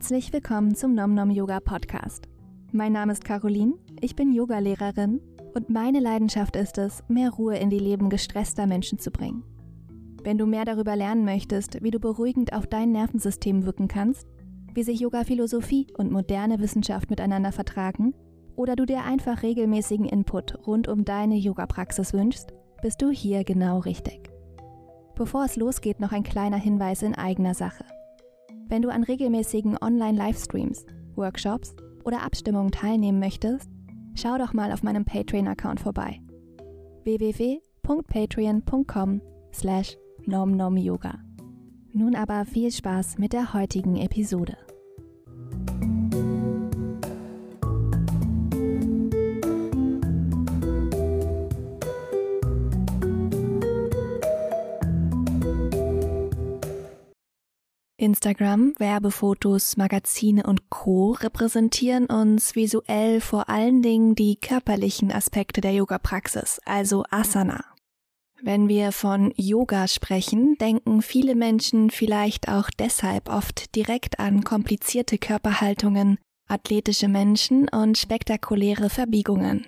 Herzlich willkommen zum Nom Nom Yoga Podcast. Mein Name ist Caroline, ich bin Yogalehrerin und meine Leidenschaft ist es, mehr Ruhe in die Leben gestresster Menschen zu bringen. Wenn du mehr darüber lernen möchtest, wie du beruhigend auf dein Nervensystem wirken kannst, wie sich Yoga-Philosophie und moderne Wissenschaft miteinander vertragen, oder du dir einfach regelmäßigen Input rund um deine Yoga-Praxis wünschst, bist du hier genau richtig. Bevor es losgeht, noch ein kleiner Hinweis in eigener Sache. Wenn du an regelmäßigen Online-Livestreams, Workshops oder Abstimmungen teilnehmen möchtest, schau doch mal auf meinem Patreon-Account vorbei. www.patreon.com slash nomnomyoga. Nun aber viel Spaß mit der heutigen Episode. Instagram, Werbefotos, Magazine und Co repräsentieren uns visuell vor allen Dingen die körperlichen Aspekte der Yoga-Praxis, also Asana. Wenn wir von Yoga sprechen, denken viele Menschen vielleicht auch deshalb oft direkt an komplizierte Körperhaltungen, athletische Menschen und spektakuläre Verbiegungen.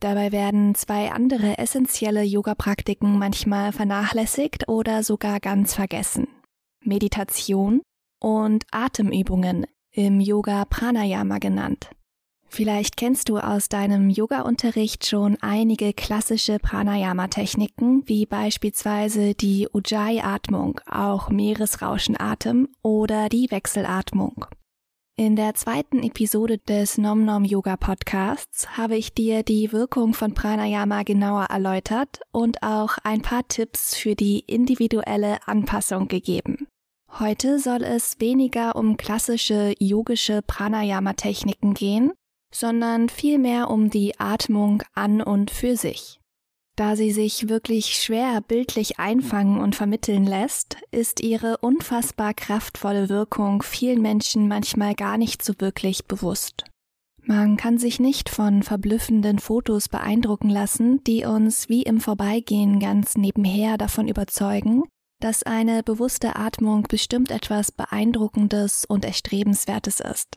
Dabei werden zwei andere essentielle Yoga-Praktiken manchmal vernachlässigt oder sogar ganz vergessen. Meditation und Atemübungen, im Yoga Pranayama genannt. Vielleicht kennst du aus deinem Yoga-Unterricht schon einige klassische Pranayama-Techniken, wie beispielsweise die Ujjayi-Atmung, auch Meeresrauschenatem oder die Wechselatmung. In der zweiten Episode des Nom Nom Yoga Podcasts habe ich dir die Wirkung von Pranayama genauer erläutert und auch ein paar Tipps für die individuelle Anpassung gegeben. Heute soll es weniger um klassische yogische Pranayama-Techniken gehen, sondern vielmehr um die Atmung an und für sich. Da sie sich wirklich schwer bildlich einfangen und vermitteln lässt, ist ihre unfassbar kraftvolle Wirkung vielen Menschen manchmal gar nicht so wirklich bewusst. Man kann sich nicht von verblüffenden Fotos beeindrucken lassen, die uns wie im Vorbeigehen ganz nebenher davon überzeugen, dass eine bewusste Atmung bestimmt etwas Beeindruckendes und Erstrebenswertes ist.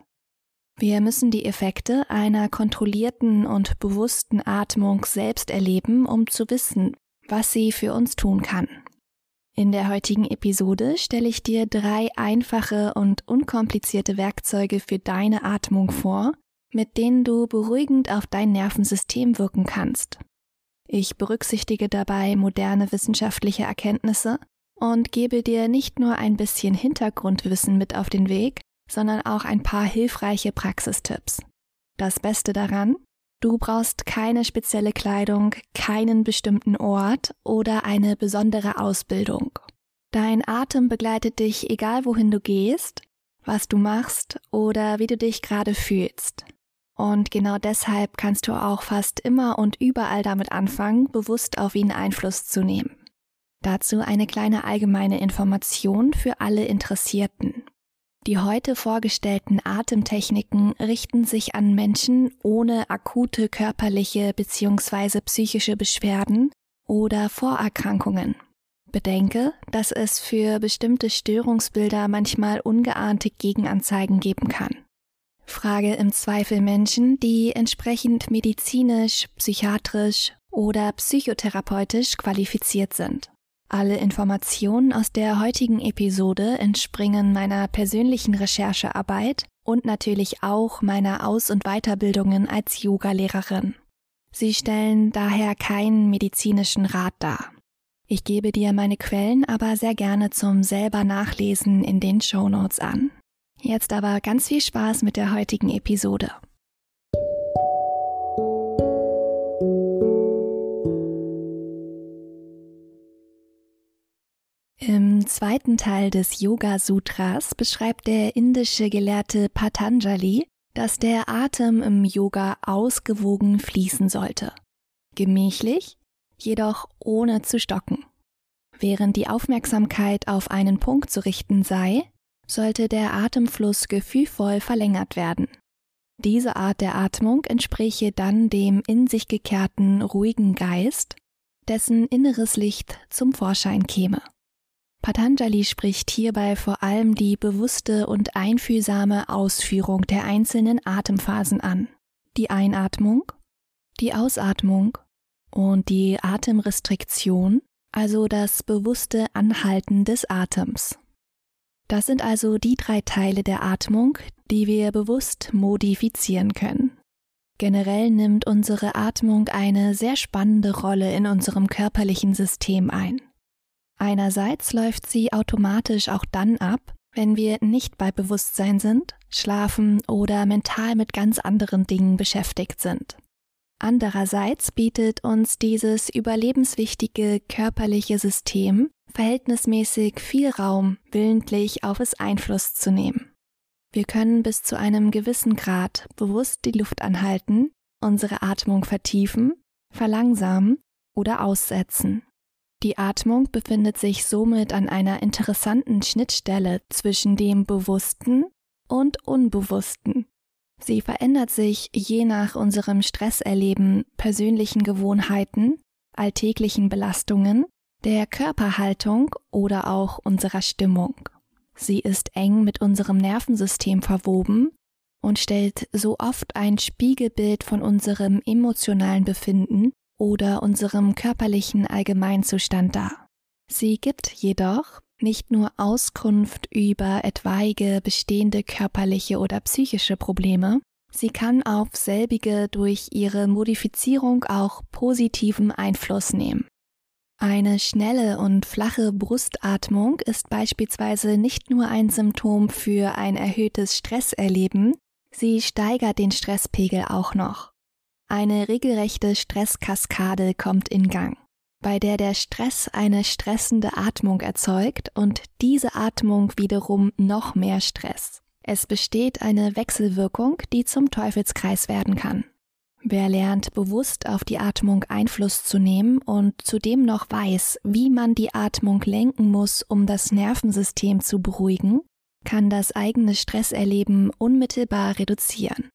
Wir müssen die Effekte einer kontrollierten und bewussten Atmung selbst erleben, um zu wissen, was sie für uns tun kann. In der heutigen Episode stelle ich dir drei einfache und unkomplizierte Werkzeuge für deine Atmung vor, mit denen du beruhigend auf dein Nervensystem wirken kannst. Ich berücksichtige dabei moderne wissenschaftliche Erkenntnisse und gebe dir nicht nur ein bisschen Hintergrundwissen mit auf den Weg, sondern auch ein paar hilfreiche Praxistipps. Das Beste daran, du brauchst keine spezielle Kleidung, keinen bestimmten Ort oder eine besondere Ausbildung. Dein Atem begleitet dich egal wohin du gehst, was du machst oder wie du dich gerade fühlst. Und genau deshalb kannst du auch fast immer und überall damit anfangen, bewusst auf ihn Einfluss zu nehmen. Dazu eine kleine allgemeine Information für alle Interessierten. Die heute vorgestellten Atemtechniken richten sich an Menschen ohne akute körperliche bzw. psychische Beschwerden oder Vorerkrankungen. Bedenke, dass es für bestimmte Störungsbilder manchmal ungeahnte Gegenanzeigen geben kann. Frage im Zweifel Menschen, die entsprechend medizinisch, psychiatrisch oder psychotherapeutisch qualifiziert sind. Alle Informationen aus der heutigen Episode entspringen meiner persönlichen Recherchearbeit und natürlich auch meiner Aus- und Weiterbildungen als Yogalehrerin. Sie stellen daher keinen medizinischen Rat dar. Ich gebe dir meine Quellen aber sehr gerne zum selber Nachlesen in den Show Notes an. Jetzt aber ganz viel Spaß mit der heutigen Episode. Zweiten Teil des Yoga Sutras beschreibt der indische Gelehrte Patanjali, dass der Atem im Yoga ausgewogen fließen sollte. Gemächlich, jedoch ohne zu stocken. Während die Aufmerksamkeit auf einen Punkt zu richten sei, sollte der Atemfluss gefühlvoll verlängert werden. Diese Art der Atmung entspräche dann dem in sich gekehrten, ruhigen Geist, dessen inneres Licht zum Vorschein käme. Patanjali spricht hierbei vor allem die bewusste und einfühlsame Ausführung der einzelnen Atemphasen an. Die Einatmung, die Ausatmung und die Atemrestriktion, also das bewusste Anhalten des Atems. Das sind also die drei Teile der Atmung, die wir bewusst modifizieren können. Generell nimmt unsere Atmung eine sehr spannende Rolle in unserem körperlichen System ein. Einerseits läuft sie automatisch auch dann ab, wenn wir nicht bei Bewusstsein sind, schlafen oder mental mit ganz anderen Dingen beschäftigt sind. Andererseits bietet uns dieses überlebenswichtige körperliche System verhältnismäßig viel Raum, willentlich auf es Einfluss zu nehmen. Wir können bis zu einem gewissen Grad bewusst die Luft anhalten, unsere Atmung vertiefen, verlangsamen oder aussetzen. Die Atmung befindet sich somit an einer interessanten Schnittstelle zwischen dem Bewussten und Unbewussten. Sie verändert sich je nach unserem Stresserleben, persönlichen Gewohnheiten, alltäglichen Belastungen, der Körperhaltung oder auch unserer Stimmung. Sie ist eng mit unserem Nervensystem verwoben und stellt so oft ein Spiegelbild von unserem emotionalen Befinden oder unserem körperlichen Allgemeinzustand dar. Sie gibt jedoch nicht nur Auskunft über etwaige bestehende körperliche oder psychische Probleme, sie kann auf selbige durch ihre Modifizierung auch positiven Einfluss nehmen. Eine schnelle und flache Brustatmung ist beispielsweise nicht nur ein Symptom für ein erhöhtes Stresserleben, sie steigert den Stresspegel auch noch. Eine regelrechte Stresskaskade kommt in Gang, bei der der Stress eine stressende Atmung erzeugt und diese Atmung wiederum noch mehr Stress. Es besteht eine Wechselwirkung, die zum Teufelskreis werden kann. Wer lernt, bewusst auf die Atmung Einfluss zu nehmen und zudem noch weiß, wie man die Atmung lenken muss, um das Nervensystem zu beruhigen, kann das eigene Stresserleben unmittelbar reduzieren.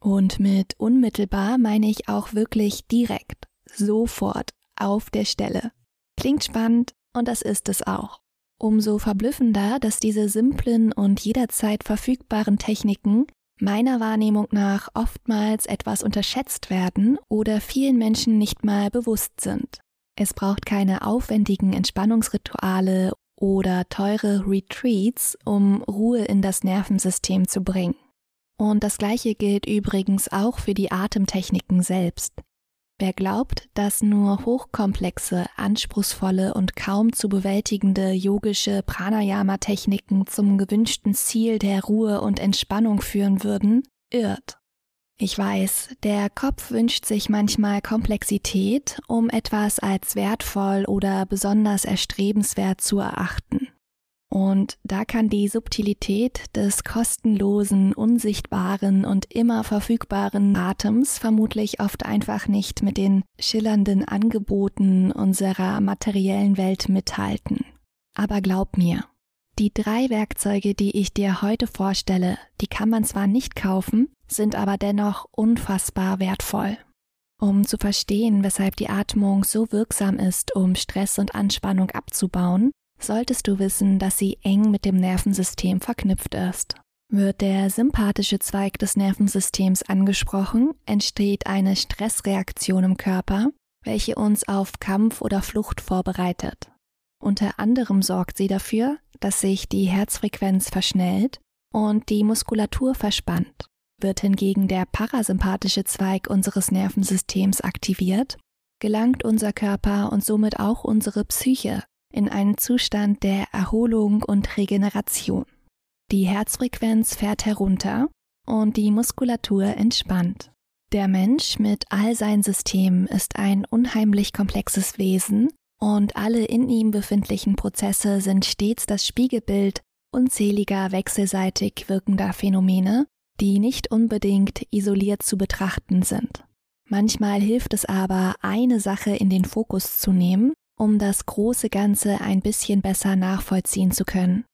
Und mit unmittelbar meine ich auch wirklich direkt, sofort, auf der Stelle. Klingt spannend und das ist es auch. Umso verblüffender, dass diese simplen und jederzeit verfügbaren Techniken meiner Wahrnehmung nach oftmals etwas unterschätzt werden oder vielen Menschen nicht mal bewusst sind. Es braucht keine aufwendigen Entspannungsrituale oder teure Retreats, um Ruhe in das Nervensystem zu bringen. Und das gleiche gilt übrigens auch für die Atemtechniken selbst. Wer glaubt, dass nur hochkomplexe, anspruchsvolle und kaum zu bewältigende yogische Pranayama-Techniken zum gewünschten Ziel der Ruhe und Entspannung führen würden, irrt. Ich weiß, der Kopf wünscht sich manchmal Komplexität, um etwas als wertvoll oder besonders erstrebenswert zu erachten. Und da kann die Subtilität des kostenlosen, unsichtbaren und immer verfügbaren Atems vermutlich oft einfach nicht mit den schillernden Angeboten unserer materiellen Welt mithalten. Aber glaub mir, die drei Werkzeuge, die ich dir heute vorstelle, die kann man zwar nicht kaufen, sind aber dennoch unfassbar wertvoll. Um zu verstehen, weshalb die Atmung so wirksam ist, um Stress und Anspannung abzubauen, solltest du wissen, dass sie eng mit dem Nervensystem verknüpft ist. Wird der sympathische Zweig des Nervensystems angesprochen, entsteht eine Stressreaktion im Körper, welche uns auf Kampf oder Flucht vorbereitet. Unter anderem sorgt sie dafür, dass sich die Herzfrequenz verschnellt und die Muskulatur verspannt. Wird hingegen der parasympathische Zweig unseres Nervensystems aktiviert, gelangt unser Körper und somit auch unsere Psyche in einen Zustand der Erholung und Regeneration. Die Herzfrequenz fährt herunter und die Muskulatur entspannt. Der Mensch mit all seinen Systemen ist ein unheimlich komplexes Wesen und alle in ihm befindlichen Prozesse sind stets das Spiegelbild unzähliger wechselseitig wirkender Phänomene, die nicht unbedingt isoliert zu betrachten sind. Manchmal hilft es aber, eine Sache in den Fokus zu nehmen um das große Ganze ein bisschen besser nachvollziehen zu können.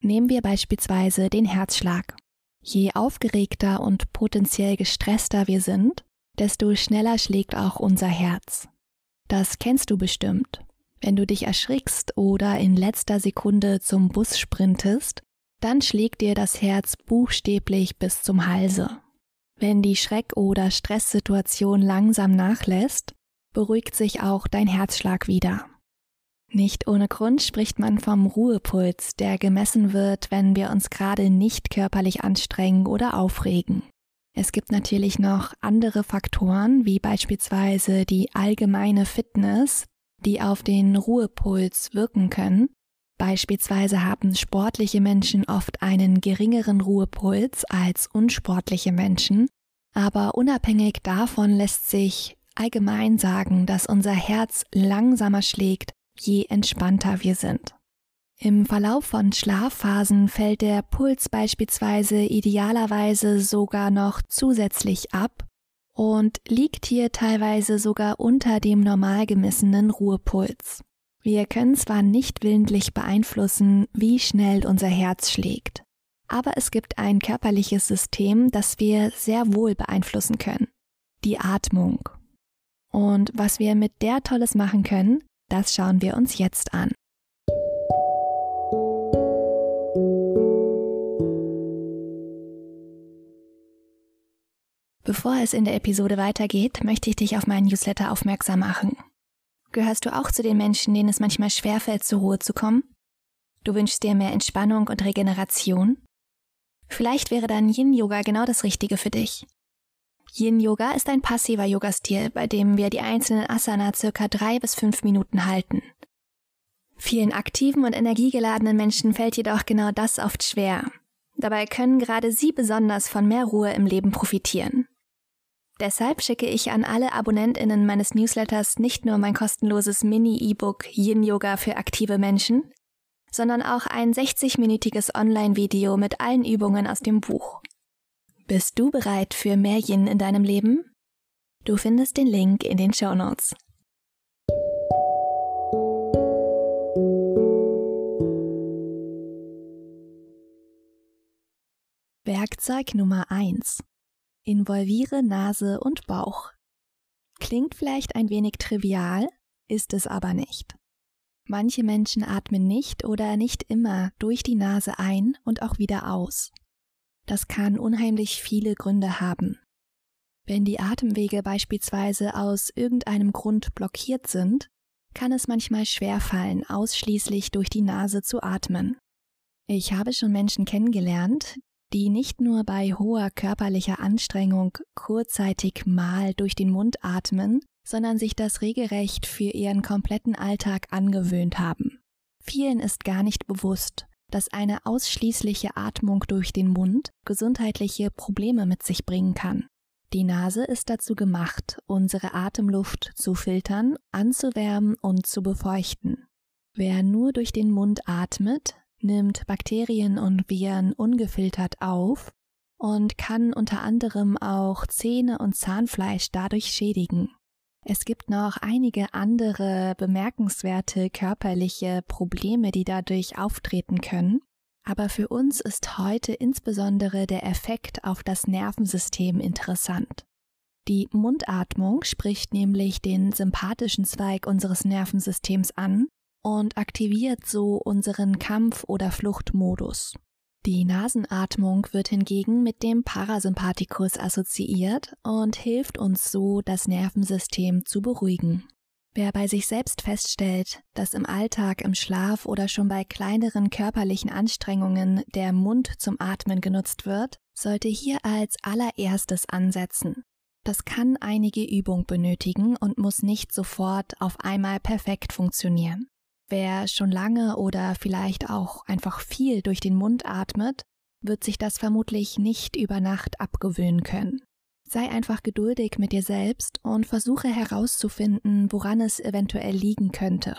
Nehmen wir beispielsweise den Herzschlag. Je aufgeregter und potenziell gestresster wir sind, desto schneller schlägt auch unser Herz. Das kennst du bestimmt. Wenn du dich erschrickst oder in letzter Sekunde zum Bus sprintest, dann schlägt dir das Herz buchstäblich bis zum Halse. Wenn die Schreck- oder Stresssituation langsam nachlässt, beruhigt sich auch dein Herzschlag wieder. Nicht ohne Grund spricht man vom Ruhepuls, der gemessen wird, wenn wir uns gerade nicht körperlich anstrengen oder aufregen. Es gibt natürlich noch andere Faktoren, wie beispielsweise die allgemeine Fitness, die auf den Ruhepuls wirken können. Beispielsweise haben sportliche Menschen oft einen geringeren Ruhepuls als unsportliche Menschen, aber unabhängig davon lässt sich allgemein sagen, dass unser Herz langsamer schlägt, je entspannter wir sind. Im Verlauf von Schlafphasen fällt der Puls beispielsweise idealerweise sogar noch zusätzlich ab und liegt hier teilweise sogar unter dem normal gemessenen Ruhepuls. Wir können zwar nicht willentlich beeinflussen, wie schnell unser Herz schlägt, aber es gibt ein körperliches System, das wir sehr wohl beeinflussen können. Die Atmung. Und was wir mit der Tolles machen können, das schauen wir uns jetzt an. Bevor es in der Episode weitergeht, möchte ich dich auf meinen Newsletter aufmerksam machen. Gehörst du auch zu den Menschen, denen es manchmal schwerfällt, zur Ruhe zu kommen? Du wünschst dir mehr Entspannung und Regeneration? Vielleicht wäre dann Yin-Yoga genau das Richtige für dich. Yin-Yoga ist ein passiver Yoga-Stil, bei dem wir die einzelnen Asana circa drei bis fünf Minuten halten. Vielen aktiven und energiegeladenen Menschen fällt jedoch genau das oft schwer. Dabei können gerade sie besonders von mehr Ruhe im Leben profitieren. Deshalb schicke ich an alle AbonnentInnen meines Newsletters nicht nur mein kostenloses Mini-E-Book Yin Yoga für aktive Menschen, sondern auch ein 60-minütiges Online-Video mit allen Übungen aus dem Buch. Bist du bereit für mehr Yin in deinem Leben? Du findest den Link in den Show Notes. Werkzeug Nummer 1 Involviere Nase und Bauch. Klingt vielleicht ein wenig trivial, ist es aber nicht. Manche Menschen atmen nicht oder nicht immer durch die Nase ein und auch wieder aus. Das kann unheimlich viele Gründe haben. Wenn die Atemwege beispielsweise aus irgendeinem Grund blockiert sind, kann es manchmal schwerfallen, ausschließlich durch die Nase zu atmen. Ich habe schon Menschen kennengelernt, die nicht nur bei hoher körperlicher Anstrengung kurzzeitig mal durch den Mund atmen, sondern sich das regelrecht für ihren kompletten Alltag angewöhnt haben. Vielen ist gar nicht bewusst, dass eine ausschließliche Atmung durch den Mund gesundheitliche Probleme mit sich bringen kann. Die Nase ist dazu gemacht, unsere Atemluft zu filtern, anzuwärmen und zu befeuchten. Wer nur durch den Mund atmet, nimmt Bakterien und Viren ungefiltert auf und kann unter anderem auch Zähne und Zahnfleisch dadurch schädigen. Es gibt noch einige andere bemerkenswerte körperliche Probleme, die dadurch auftreten können, aber für uns ist heute insbesondere der Effekt auf das Nervensystem interessant. Die Mundatmung spricht nämlich den sympathischen Zweig unseres Nervensystems an und aktiviert so unseren Kampf- oder Fluchtmodus. Die Nasenatmung wird hingegen mit dem Parasympathikus assoziiert und hilft uns so, das Nervensystem zu beruhigen. Wer bei sich selbst feststellt, dass im Alltag, im Schlaf oder schon bei kleineren körperlichen Anstrengungen der Mund zum Atmen genutzt wird, sollte hier als allererstes ansetzen. Das kann einige Übung benötigen und muss nicht sofort auf einmal perfekt funktionieren. Wer schon lange oder vielleicht auch einfach viel durch den Mund atmet, wird sich das vermutlich nicht über Nacht abgewöhnen können. Sei einfach geduldig mit dir selbst und versuche herauszufinden, woran es eventuell liegen könnte.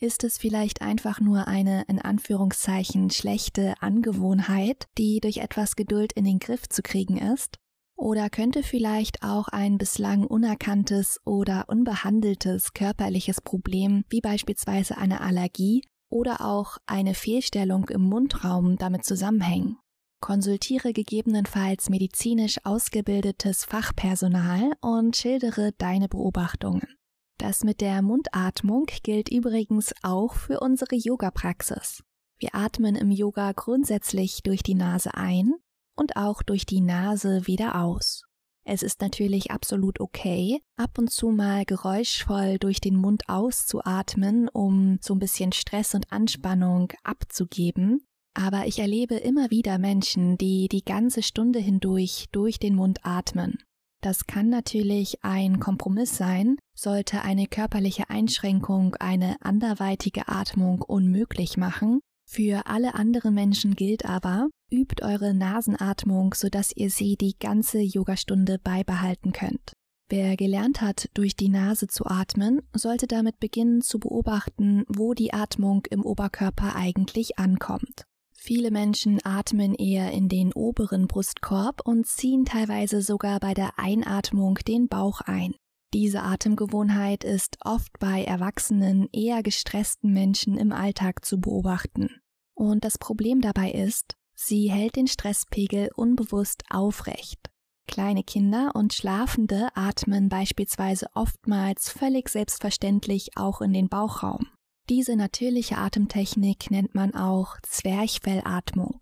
Ist es vielleicht einfach nur eine in Anführungszeichen schlechte Angewohnheit, die durch etwas Geduld in den Griff zu kriegen ist? Oder könnte vielleicht auch ein bislang unerkanntes oder unbehandeltes körperliches Problem, wie beispielsweise eine Allergie oder auch eine Fehlstellung im Mundraum damit zusammenhängen? Konsultiere gegebenenfalls medizinisch ausgebildetes Fachpersonal und schildere deine Beobachtungen. Das mit der Mundatmung gilt übrigens auch für unsere Yoga-Praxis. Wir atmen im Yoga grundsätzlich durch die Nase ein und auch durch die Nase wieder aus. Es ist natürlich absolut okay, ab und zu mal geräuschvoll durch den Mund auszuatmen, um so ein bisschen Stress und Anspannung abzugeben. Aber ich erlebe immer wieder Menschen, die die ganze Stunde hindurch durch den Mund atmen. Das kann natürlich ein Kompromiss sein, sollte eine körperliche Einschränkung eine anderweitige Atmung unmöglich machen. Für alle anderen Menschen gilt aber, übt eure Nasenatmung, sodass ihr sie die ganze Yogastunde beibehalten könnt. Wer gelernt hat, durch die Nase zu atmen, sollte damit beginnen zu beobachten, wo die Atmung im Oberkörper eigentlich ankommt. Viele Menschen atmen eher in den oberen Brustkorb und ziehen teilweise sogar bei der Einatmung den Bauch ein. Diese Atemgewohnheit ist oft bei erwachsenen, eher gestressten Menschen im Alltag zu beobachten. Und das Problem dabei ist, sie hält den Stresspegel unbewusst aufrecht. Kleine Kinder und Schlafende atmen beispielsweise oftmals völlig selbstverständlich auch in den Bauchraum. Diese natürliche Atemtechnik nennt man auch Zwerchfellatmung.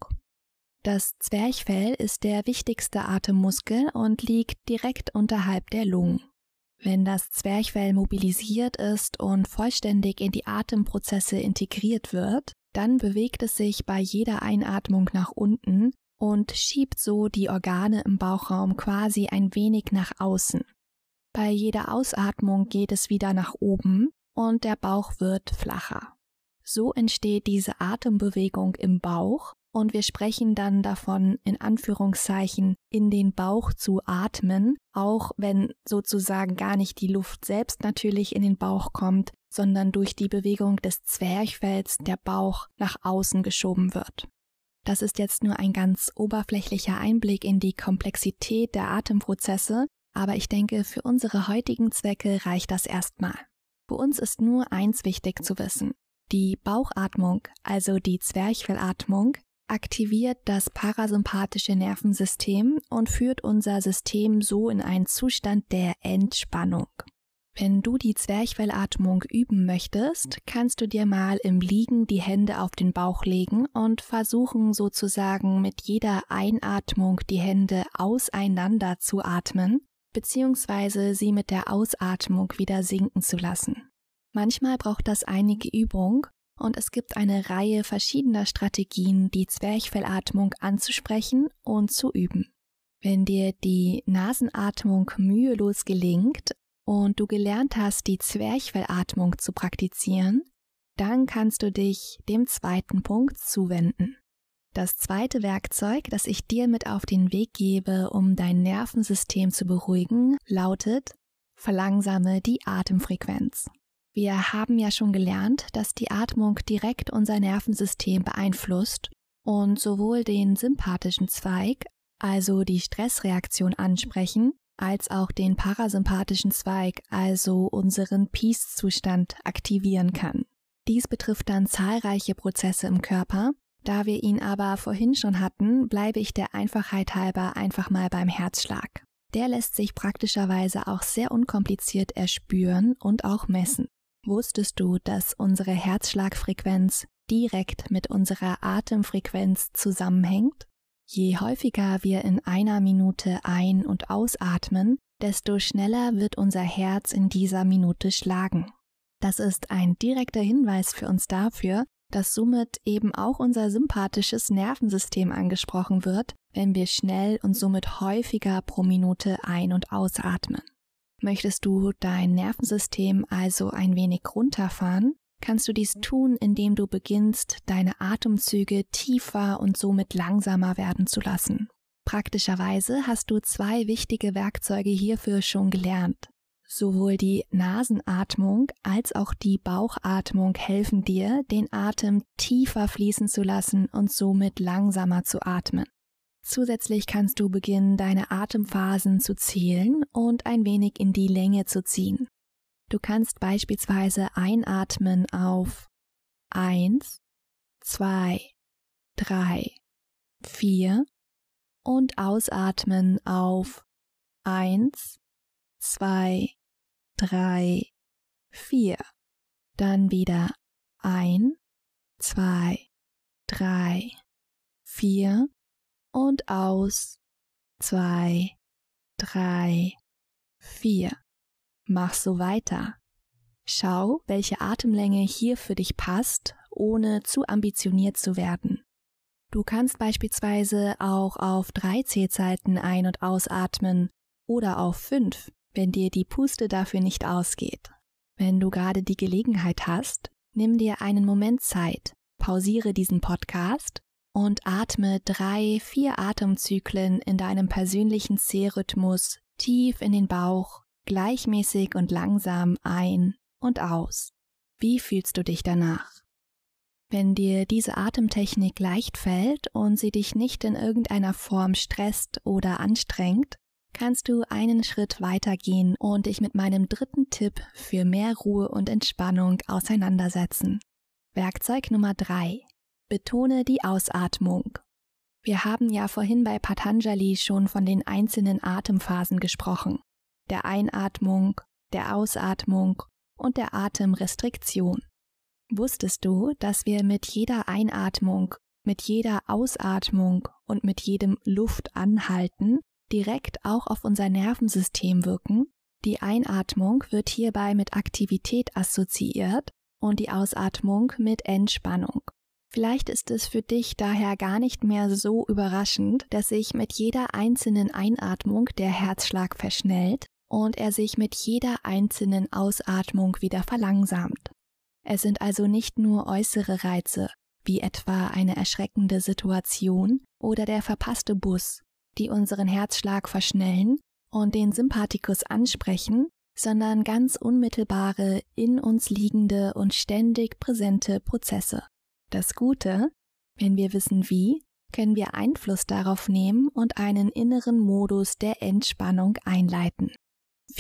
Das Zwerchfell ist der wichtigste Atemmuskel und liegt direkt unterhalb der Lungen. Wenn das Zwerchfell mobilisiert ist und vollständig in die Atemprozesse integriert wird, dann bewegt es sich bei jeder Einatmung nach unten und schiebt so die Organe im Bauchraum quasi ein wenig nach außen. Bei jeder Ausatmung geht es wieder nach oben und der Bauch wird flacher. So entsteht diese Atembewegung im Bauch und wir sprechen dann davon, in Anführungszeichen, in den Bauch zu atmen, auch wenn sozusagen gar nicht die Luft selbst natürlich in den Bauch kommt, sondern durch die Bewegung des Zwerchfells der Bauch nach außen geschoben wird. Das ist jetzt nur ein ganz oberflächlicher Einblick in die Komplexität der Atemprozesse, aber ich denke, für unsere heutigen Zwecke reicht das erstmal. Für uns ist nur eins wichtig zu wissen. Die Bauchatmung, also die Zwerchfellatmung, aktiviert das parasympathische Nervensystem und führt unser System so in einen Zustand der Entspannung. Wenn du die Zwerchfellatmung üben möchtest, kannst du dir mal im Liegen die Hände auf den Bauch legen und versuchen sozusagen mit jeder Einatmung die Hände auseinander zu atmen beziehungsweise sie mit der Ausatmung wieder sinken zu lassen. Manchmal braucht das einige Übung und es gibt eine Reihe verschiedener Strategien, die Zwerchfellatmung anzusprechen und zu üben. Wenn dir die Nasenatmung mühelos gelingt und du gelernt hast, die Zwerchfellatmung zu praktizieren, dann kannst du dich dem zweiten Punkt zuwenden. Das zweite Werkzeug, das ich dir mit auf den Weg gebe, um dein Nervensystem zu beruhigen, lautet Verlangsame die Atemfrequenz. Wir haben ja schon gelernt, dass die Atmung direkt unser Nervensystem beeinflusst und sowohl den sympathischen Zweig, also die Stressreaktion ansprechen, als auch den parasympathischen Zweig, also unseren Peace-Zustand aktivieren kann. Dies betrifft dann zahlreiche Prozesse im Körper, da wir ihn aber vorhin schon hatten, bleibe ich der Einfachheit halber einfach mal beim Herzschlag. Der lässt sich praktischerweise auch sehr unkompliziert erspüren und auch messen. Wusstest du, dass unsere Herzschlagfrequenz direkt mit unserer Atemfrequenz zusammenhängt? Je häufiger wir in einer Minute ein- und ausatmen, desto schneller wird unser Herz in dieser Minute schlagen. Das ist ein direkter Hinweis für uns dafür, dass somit eben auch unser sympathisches Nervensystem angesprochen wird, wenn wir schnell und somit häufiger pro Minute ein- und ausatmen. Möchtest du dein Nervensystem also ein wenig runterfahren, kannst du dies tun, indem du beginnst, deine Atemzüge tiefer und somit langsamer werden zu lassen. Praktischerweise hast du zwei wichtige Werkzeuge hierfür schon gelernt. Sowohl die Nasenatmung als auch die Bauchatmung helfen dir, den Atem tiefer fließen zu lassen und somit langsamer zu atmen. Zusätzlich kannst du beginnen, deine Atemphasen zu zählen und ein wenig in die Länge zu ziehen. Du kannst beispielsweise einatmen auf 1, 2, 3, 4 und ausatmen auf 1, 2, drei, vier. Dann wieder ein, zwei, drei, vier und aus, zwei, drei, vier. Mach so weiter. Schau, welche Atemlänge hier für dich passt, ohne zu ambitioniert zu werden. Du kannst beispielsweise auch auf drei Zählzeiten ein- und ausatmen oder auf fünf, wenn dir die Puste dafür nicht ausgeht. Wenn du gerade die Gelegenheit hast, nimm dir einen Moment Zeit, pausiere diesen Podcast und atme drei, vier Atemzyklen in deinem persönlichen Zählrhythmus tief in den Bauch, gleichmäßig und langsam ein und aus. Wie fühlst du dich danach? Wenn dir diese Atemtechnik leicht fällt und sie dich nicht in irgendeiner Form stresst oder anstrengt, kannst du einen Schritt weitergehen und dich mit meinem dritten Tipp für mehr Ruhe und Entspannung auseinandersetzen. Werkzeug Nummer drei: Betone die Ausatmung. Wir haben ja vorhin bei Patanjali schon von den einzelnen Atemphasen gesprochen. Der Einatmung, der Ausatmung und der Atemrestriktion. Wusstest du, dass wir mit jeder Einatmung, mit jeder Ausatmung und mit jedem Luftanhalten direkt auch auf unser Nervensystem wirken? Die Einatmung wird hierbei mit Aktivität assoziiert und die Ausatmung mit Entspannung. Vielleicht ist es für dich daher gar nicht mehr so überraschend, dass sich mit jeder einzelnen Einatmung der Herzschlag verschnellt und er sich mit jeder einzelnen Ausatmung wieder verlangsamt. Es sind also nicht nur äußere Reize, wie etwa eine erschreckende Situation oder der verpasste Bus, die unseren Herzschlag verschnellen und den Sympathikus ansprechen, sondern ganz unmittelbare, in uns liegende und ständig präsente Prozesse. Das Gute, wenn wir wissen wie, können wir Einfluss darauf nehmen und einen inneren Modus der Entspannung einleiten.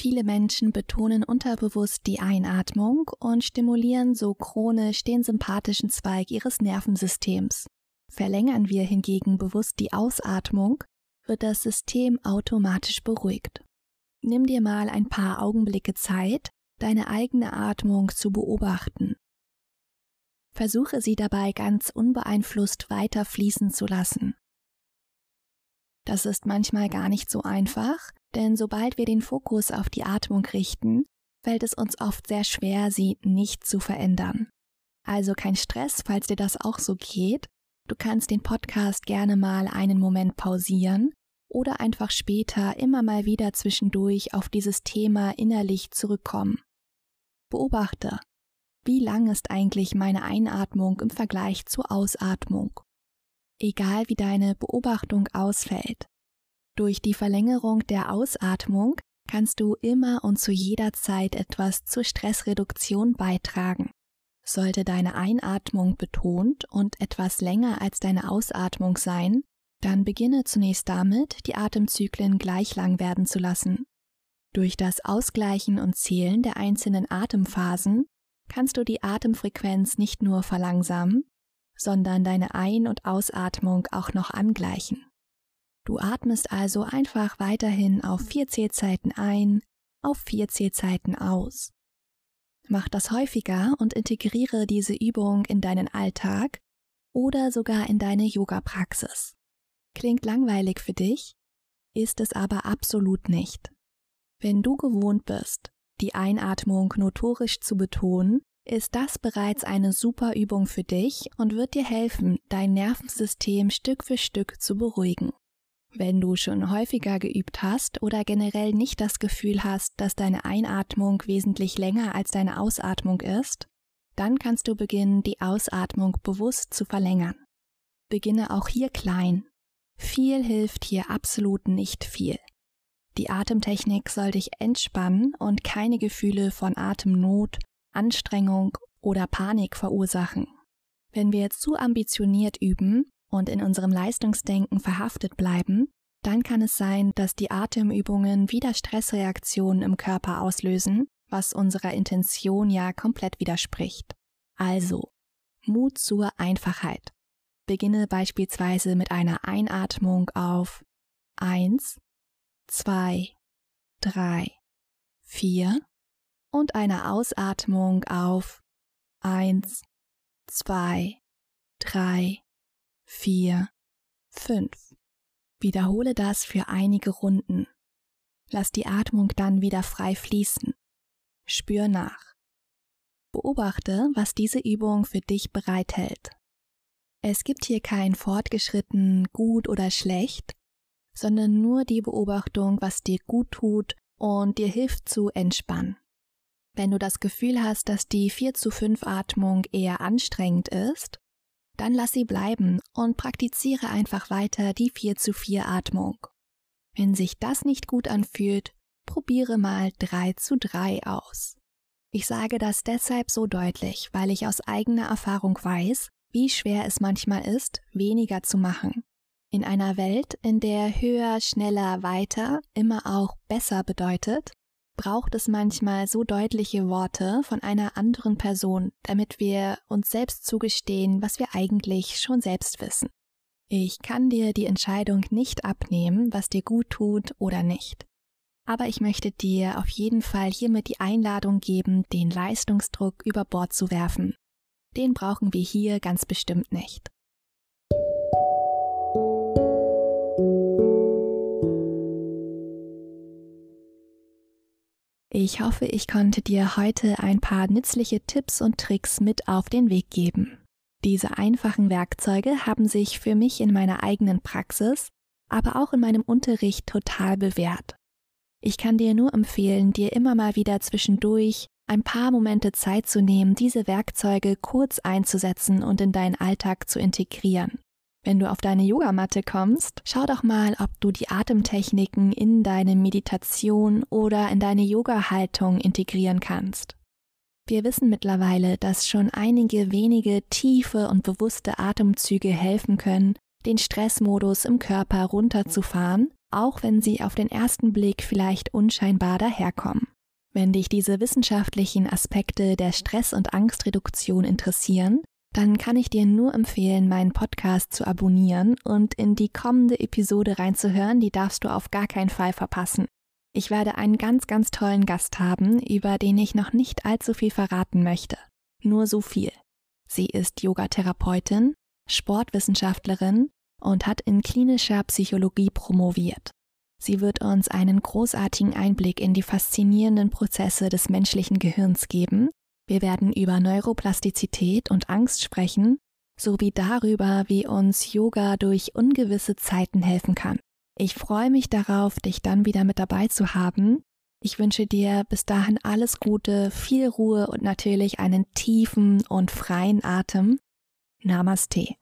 Viele Menschen betonen unterbewusst die Einatmung und stimulieren so chronisch den sympathischen Zweig ihres Nervensystems. Verlängern wir hingegen bewusst die Ausatmung, wird das System automatisch beruhigt. Nimm dir mal ein paar Augenblicke Zeit, deine eigene Atmung zu beobachten. Versuche sie dabei ganz unbeeinflusst weiter fließen zu lassen. Das ist manchmal gar nicht so einfach, denn sobald wir den Fokus auf die Atmung richten, fällt es uns oft sehr schwer, sie nicht zu verändern. Also kein Stress, falls dir das auch so geht. Du kannst den Podcast gerne mal einen Moment pausieren oder einfach später immer mal wieder zwischendurch auf dieses Thema innerlich zurückkommen. Beobachte, wie lang ist eigentlich meine Einatmung im Vergleich zur Ausatmung? Egal wie deine Beobachtung ausfällt, durch die Verlängerung der Ausatmung kannst du immer und zu jeder Zeit etwas zur Stressreduktion beitragen. Sollte deine Einatmung betont und etwas länger als deine Ausatmung sein, dann beginne zunächst damit, die Atemzyklen gleich lang werden zu lassen. Durch das Ausgleichen und Zählen der einzelnen Atemphasen kannst du die Atemfrequenz nicht nur verlangsamen, sondern deine Ein- und Ausatmung auch noch angleichen. Du atmest also einfach weiterhin auf vier Zählzeiten ein, auf vier Zählzeiten aus. Mach das häufiger und integriere diese Übung in deinen Alltag oder sogar in deine Yoga-Praxis. Klingt langweilig für dich, ist es aber absolut nicht. Wenn du gewohnt bist, die Einatmung notorisch zu betonen, ist das bereits eine super Übung für dich und wird dir helfen, dein Nervensystem Stück für Stück zu beruhigen. Wenn du schon häufiger geübt hast oder generell nicht das Gefühl hast, dass deine Einatmung wesentlich länger als deine Ausatmung ist, dann kannst du beginnen, die Ausatmung bewusst zu verlängern. Beginne auch hier klein. Viel hilft hier absolut nicht viel. Die Atemtechnik soll dich entspannen und keine Gefühle von Atemnot, Anstrengung oder Panik verursachen. Wenn wir zu ambitioniert üben, und in unserem Leistungsdenken verhaftet bleiben, dann kann es sein, dass die Atemübungen wieder Stressreaktionen im Körper auslösen, was unserer Intention ja komplett widerspricht. Also, Mut zur Einfachheit. Beginne beispielsweise mit einer Einatmung auf 1, 2, 3, 4 und einer Ausatmung auf 1, 2, 3, 4, 5. Wiederhole das für einige Runden. Lass die Atmung dann wieder frei fließen. Spür nach. Beobachte, was diese Übung für dich bereithält. Es gibt hier kein fortgeschritten, gut oder schlecht, sondern nur die Beobachtung, was dir gut tut und dir hilft zu entspannen. Wenn du das Gefühl hast, dass die 4 zu 5 Atmung eher anstrengend ist, dann lass sie bleiben und praktiziere einfach weiter die 4 zu 4 Atmung. Wenn sich das nicht gut anfühlt, probiere mal 3 zu 3 aus. Ich sage das deshalb so deutlich, weil ich aus eigener Erfahrung weiß, wie schwer es manchmal ist, weniger zu machen. In einer Welt, in der höher, schneller, weiter immer auch besser bedeutet, braucht es manchmal so deutliche Worte von einer anderen Person, damit wir uns selbst zugestehen, was wir eigentlich schon selbst wissen. Ich kann dir die Entscheidung nicht abnehmen, was dir gut tut oder nicht. Aber ich möchte dir auf jeden Fall hiermit die Einladung geben, den Leistungsdruck über Bord zu werfen. Den brauchen wir hier ganz bestimmt nicht. Ich hoffe, ich konnte dir heute ein paar nützliche Tipps und Tricks mit auf den Weg geben. Diese einfachen Werkzeuge haben sich für mich in meiner eigenen Praxis, aber auch in meinem Unterricht total bewährt. Ich kann dir nur empfehlen, dir immer mal wieder zwischendurch ein paar Momente Zeit zu nehmen, diese Werkzeuge kurz einzusetzen und in deinen Alltag zu integrieren. Wenn du auf deine Yogamatte kommst, schau doch mal, ob du die Atemtechniken in deine Meditation oder in deine Yoga-Haltung integrieren kannst. Wir wissen mittlerweile, dass schon einige wenige tiefe und bewusste Atemzüge helfen können, den Stressmodus im Körper runterzufahren, auch wenn sie auf den ersten Blick vielleicht unscheinbar daherkommen. Wenn dich diese wissenschaftlichen Aspekte der Stress- und Angstreduktion interessieren, dann kann ich dir nur empfehlen, meinen Podcast zu abonnieren und in die kommende Episode reinzuhören, die darfst du auf gar keinen Fall verpassen. Ich werde einen ganz, ganz tollen Gast haben, über den ich noch nicht allzu viel verraten möchte. Nur so viel. Sie ist Yogatherapeutin, Sportwissenschaftlerin und hat in klinischer Psychologie promoviert. Sie wird uns einen großartigen Einblick in die faszinierenden Prozesse des menschlichen Gehirns geben wir werden über Neuroplastizität und Angst sprechen, sowie darüber, wie uns Yoga durch ungewisse Zeiten helfen kann. Ich freue mich darauf, dich dann wieder mit dabei zu haben. Ich wünsche dir bis dahin alles Gute, viel Ruhe und natürlich einen tiefen und freien Atem. Namaste.